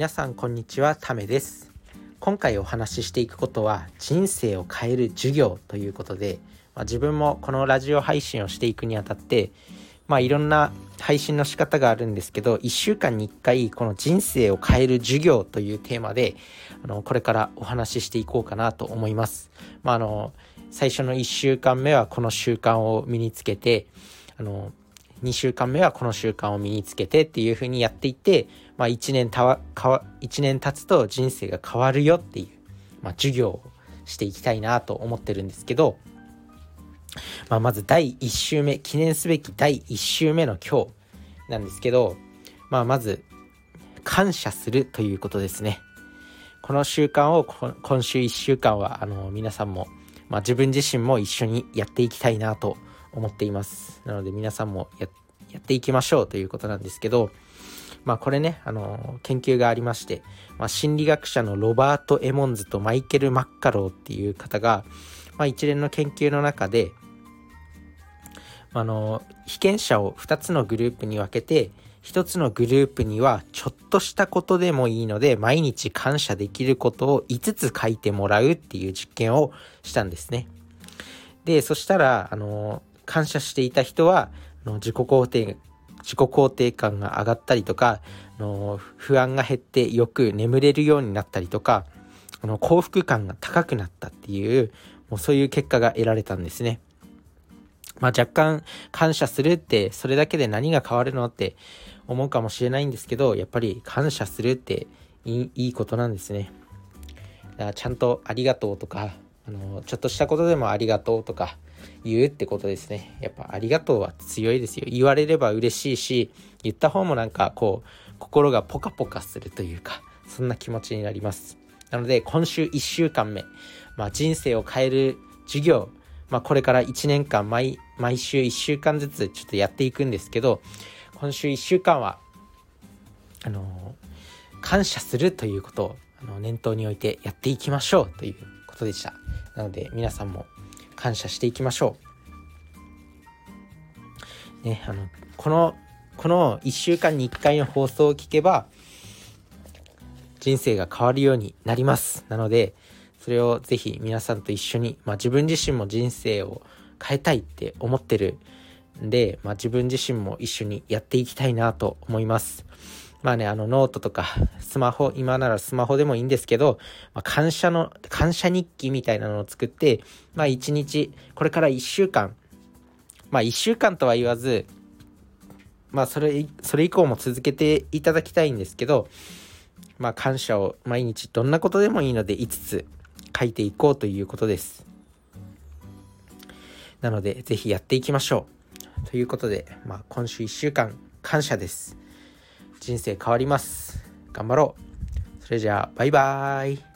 皆さんこんにちはためです今回お話ししていくことは人生を変える授業ということで、まあ、自分もこのラジオ配信をしていくにあたってまあいろんな配信の仕方があるんですけど1週間に1回この人生を変える授業というテーマであのこれからお話ししていこうかなと思います。まあ、あの最初の1週間目はこの習慣を身につけてあの2週間目はこの習慣を身につけてっていう風にやっていって、まあ、1年たわかわ1年経つと人生が変わるよっていう、まあ、授業をしていきたいなと思ってるんですけど、まあ、まず第1週目記念すべき第1週目の今日なんですけど、まあ、まず感謝するということですね。この習慣を今週1週間はあの皆さんも、まあ、自分自身も一緒にやっていきたいなと思います思っていますなので皆さんもやっていきましょうということなんですけどまあこれね、あの研究がありまして、まあ、心理学者のロバート・エモンズとマイケル・マッカローっていう方が、まあ、一連の研究の中で、あの被験者を2つのグループに分けて1つのグループにはちょっとしたことでもいいので毎日感謝できることを5つ書いてもらうっていう実験をしたんですね。でそしたらあの感謝していた人はの自己肯定自己肯定感が上がったりとかの不安が減ってよく眠れるようになったりとかあの幸福感が高くなったっていうもうそういう結果が得られたんですね。まあ、若干感謝するってそれだけで何が変わるのって思うかもしれないんですけどやっぱり感謝するっていいいいことなんですね。だからちゃんとありがとうとかあのちょっとしたことでもありがとうとか言うってことですね。やっぱありがとうは強いですよ。言われれば嬉しいし言った方もなんかこう心がポカポカするというかそんな気持ちになります。なので今週1週間目、まあ、人生を変える授業まあ、これから1年間毎毎週1週間ずつちょっとやっていくんですけど今週1週間はあの感謝するということをあの念頭に置いてやっていきましょうということでしたなので皆さんも感謝していきましょうねあのこのこの1週間に1回の放送を聞けば人生が変わるようになりますなのでそれをぜひ皆さんと一緒に、まあ、自分自身も人生を変えたいって思ってるんで、まあ、自分自身も一緒にやっていきたいなと思います。まあね、あのノートとかスマホ、今ならスマホでもいいんですけど、まあ、感謝の、感謝日記みたいなのを作って、まあ一日、これから一週間、まあ一週間とは言わず、まあそれ、それ以降も続けていただきたいんですけど、まあ感謝を毎日どんなことでもいいので5つ書いていこうということです。なので、ぜひやっていきましょう。ということで、まあ、今週1週間、感謝です。人生変わります。頑張ろう。それじゃあ、バイバーイ。